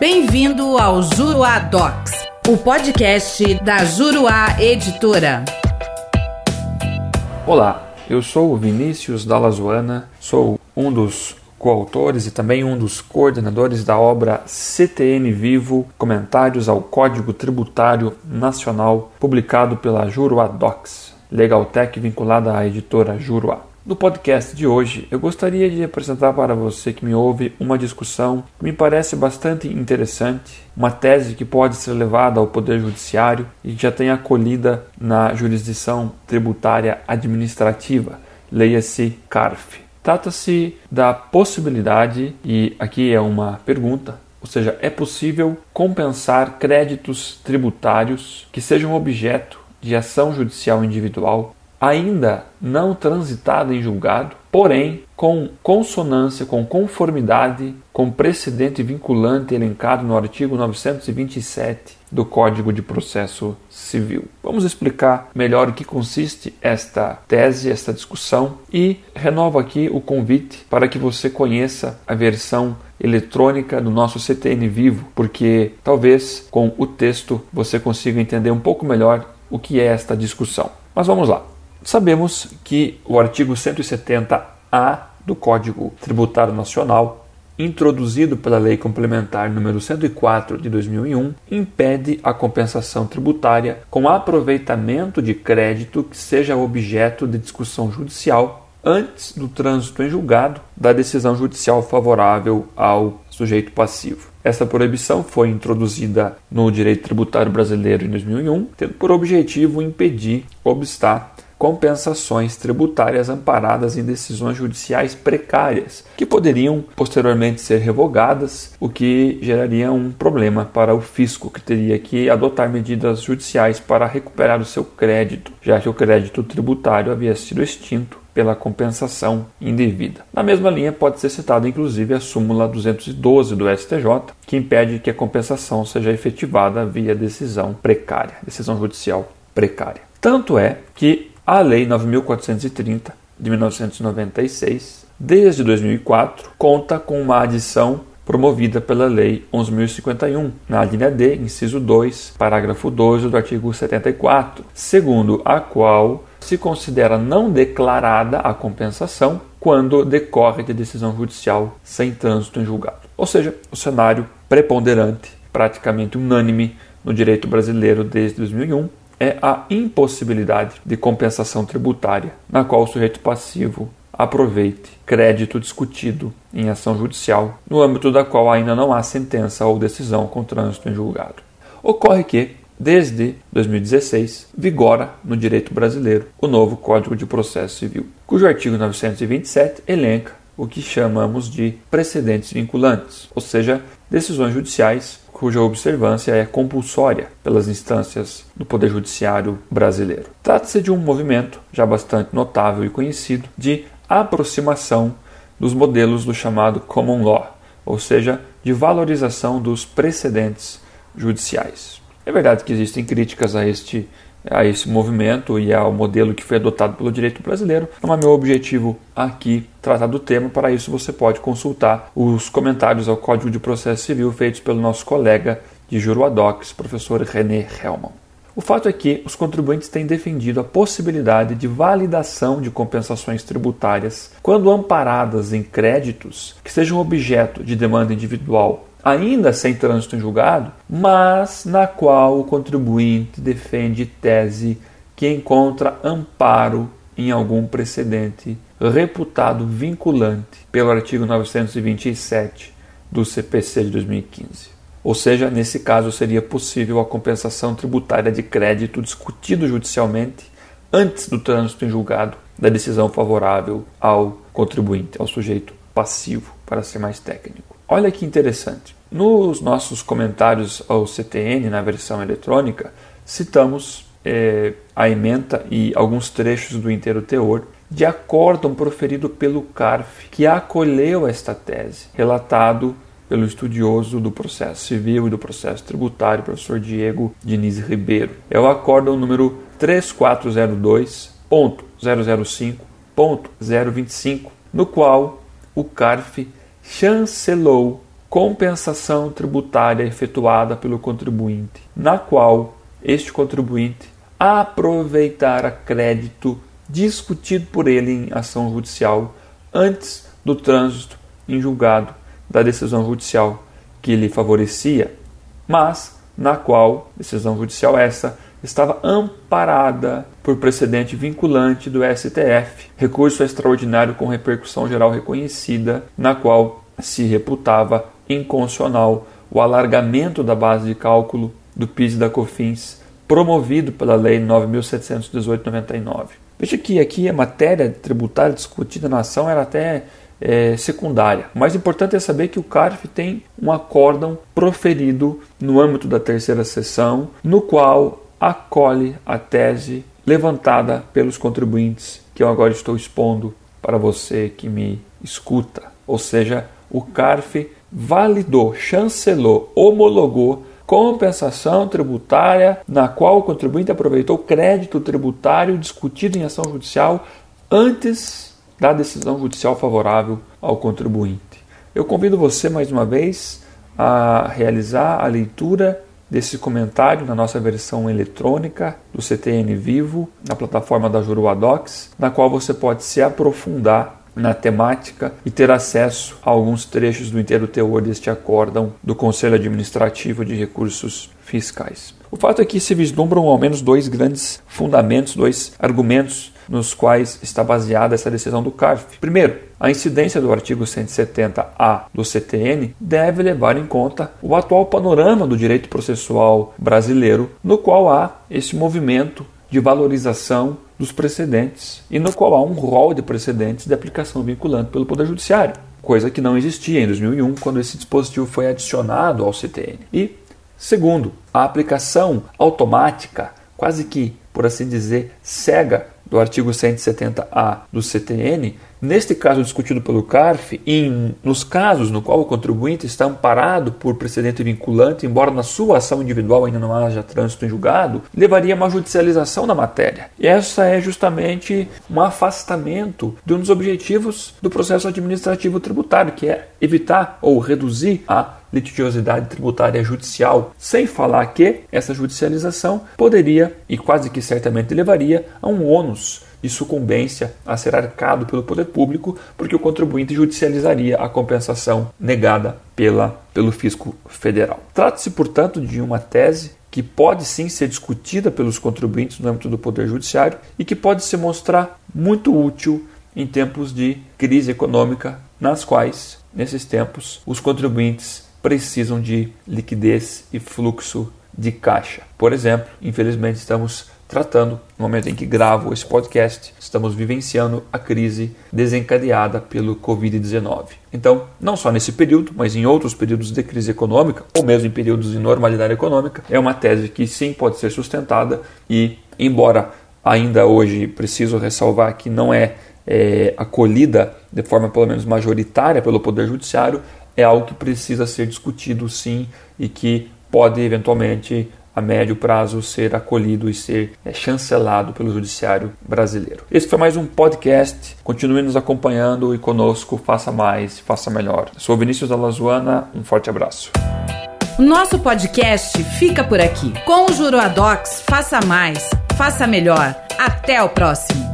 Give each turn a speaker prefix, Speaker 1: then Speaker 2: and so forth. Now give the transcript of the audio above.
Speaker 1: Bem-vindo ao Juruá Docs, o podcast da Juruá Editora.
Speaker 2: Olá, eu sou o Vinícius Dalazuana, sou um dos coautores e também um dos coordenadores da obra CTN Vivo Comentários ao Código Tributário Nacional, publicado pela Juruá Docs, Legaltech vinculada à editora Juruá. No podcast de hoje, eu gostaria de apresentar para você que me ouve uma discussão que me parece bastante interessante, uma tese que pode ser levada ao Poder Judiciário e que já tem acolhida na jurisdição tributária administrativa, leia-se CARF. Trata-se da possibilidade, e aqui é uma pergunta, ou seja, é possível compensar créditos tributários que sejam objeto de ação judicial individual ainda não transitada em julgado, porém com consonância, com conformidade com precedente vinculante elencado no artigo 927 do Código de Processo Civil. Vamos explicar melhor o que consiste esta tese, esta discussão e renovo aqui o convite para que você conheça a versão eletrônica do nosso CTN Vivo, porque talvez com o texto você consiga entender um pouco melhor o que é esta discussão. Mas vamos lá. Sabemos que o artigo 170-A do Código Tributário Nacional, introduzido pela Lei Complementar número 104 de 2001, impede a compensação tributária com aproveitamento de crédito que seja objeto de discussão judicial antes do trânsito em julgado da decisão judicial favorável ao sujeito passivo. Essa proibição foi introduzida no direito tributário brasileiro em 2001, tendo por objetivo impedir, obstar compensações tributárias amparadas em decisões judiciais precárias, que poderiam posteriormente ser revogadas, o que geraria um problema para o fisco, que teria que adotar medidas judiciais para recuperar o seu crédito, já que o crédito tributário havia sido extinto pela compensação indevida. Na mesma linha, pode ser citada inclusive a súmula 212 do STJ, que impede que a compensação seja efetivada via decisão precária, decisão judicial precária. Tanto é que a Lei 9430 de 1996, desde 2004, conta com uma adição promovida pela Lei 11.051, na linha D, inciso 2, parágrafo 2 do artigo 74, segundo a qual se considera não declarada a compensação quando decorre de decisão judicial sem trânsito em julgado. Ou seja, o cenário preponderante, praticamente unânime no direito brasileiro desde 2001, é a impossibilidade de compensação tributária, na qual o sujeito passivo aproveite crédito discutido em ação judicial, no âmbito da qual ainda não há sentença ou decisão com trânsito em julgado. Ocorre que, desde 2016, vigora no direito brasileiro o novo Código de Processo Civil, cujo artigo 927 elenca o que chamamos de precedentes vinculantes, ou seja, decisões judiciais cuja observância é compulsória pelas instâncias do Poder Judiciário brasileiro. Trata-se de um movimento já bastante notável e conhecido de aproximação dos modelos do chamado common law, ou seja, de valorização dos precedentes judiciais. É verdade que existem críticas a este a esse movimento e ao modelo que foi adotado pelo direito brasileiro. Não é meu objetivo aqui tratar do tema, para isso você pode consultar os comentários ao Código de Processo Civil feitos pelo nosso colega de Juruadox, professor René Hellman. O fato é que os contribuintes têm defendido a possibilidade de validação de compensações tributárias quando amparadas em créditos que sejam objeto de demanda individual ainda sem trânsito em julgado, mas na qual o contribuinte defende tese que encontra amparo em algum precedente reputado vinculante pelo artigo 927 do CPC de 2015. Ou seja, nesse caso seria possível a compensação tributária de crédito discutido judicialmente antes do trânsito em julgado da decisão favorável ao contribuinte, ao sujeito passivo, para ser mais técnico. Olha que interessante. Nos nossos comentários ao CTN na versão eletrônica, citamos é, a ementa e alguns trechos do inteiro teor de acórdão proferido pelo CARF, que acolheu esta tese, relatado pelo estudioso do processo civil e do processo tributário, professor Diego Diniz Ribeiro. É o acórdão número 3402.005.025, no qual o CARF chancelou compensação tributária efetuada pelo contribuinte, na qual este contribuinte aproveitara crédito discutido por ele em ação judicial antes do trânsito em julgado da decisão judicial que lhe favorecia, mas na qual decisão judicial essa estava amparada por precedente vinculante do STF, recurso extraordinário com repercussão geral reconhecida, na qual se reputava inconstitucional o alargamento da base de cálculo do PIS e da COFINS promovido pela Lei 9.718/99. Veja que aqui a matéria tributária discutida na ação era até é, secundária. O mais importante é saber que o CARF tem um acórdão proferido no âmbito da terceira sessão, no qual acolhe a tese levantada pelos contribuintes que eu agora estou expondo para você que me escuta. Ou seja, o CARF validou, chancelou, homologou compensação tributária na qual o contribuinte aproveitou crédito tributário discutido em ação judicial antes da decisão judicial favorável ao contribuinte. Eu convido você mais uma vez a realizar a leitura desse comentário na nossa versão eletrônica do CTN Vivo, na plataforma da Juruadox, na qual você pode se aprofundar na temática e ter acesso a alguns trechos do inteiro teor deste acórdão do Conselho Administrativo de Recursos Fiscais. O fato é que se vislumbram ao menos dois grandes fundamentos, dois argumentos nos quais está baseada essa decisão do CARF. Primeiro, a incidência do artigo 170-A do CTN deve levar em conta o atual panorama do direito processual brasileiro, no qual há esse movimento de valorização dos precedentes e no qual há um rol de precedentes de aplicação vinculante pelo Poder Judiciário, coisa que não existia em 2001 quando esse dispositivo foi adicionado ao CTN. E, segundo, a aplicação automática, quase que, por assim dizer, cega do artigo 170-A do CTN, neste caso discutido pelo CARF, e nos casos no qual o contribuinte está amparado por precedente vinculante, embora na sua ação individual ainda não haja trânsito em julgado, levaria a uma judicialização da matéria. E essa é justamente um afastamento de um dos objetivos do processo administrativo tributário, que é evitar ou reduzir a litigiosidade tributária judicial, sem falar que essa judicialização poderia e quase que certamente levaria a um ônus de sucumbência a ser arcado pelo poder público, porque o contribuinte judicializaria a compensação negada pela, pelo fisco federal. Trata-se, portanto, de uma tese que pode sim ser discutida pelos contribuintes no âmbito do Poder Judiciário e que pode se mostrar muito útil em tempos de crise econômica, nas quais, nesses tempos, os contribuintes precisam de liquidez e fluxo de caixa. Por exemplo, infelizmente estamos tratando, no momento em que gravo esse podcast, estamos vivenciando a crise desencadeada pelo Covid-19. Então, não só nesse período, mas em outros períodos de crise econômica, ou mesmo em períodos de normalidade econômica, é uma tese que sim pode ser sustentada e, embora ainda hoje preciso ressalvar que não é, é acolhida de forma pelo menos majoritária pelo Poder Judiciário, é algo que precisa ser discutido sim e que pode eventualmente a médio prazo ser acolhido e ser é, chancelado pelo judiciário brasileiro. Esse foi mais um podcast. Continue nos acompanhando e conosco. Faça mais, faça melhor. Eu sou Vinícius Alazuana. Um forte abraço.
Speaker 1: Nosso podcast fica por aqui. Com o Juroadox, faça mais, faça melhor. Até o próximo.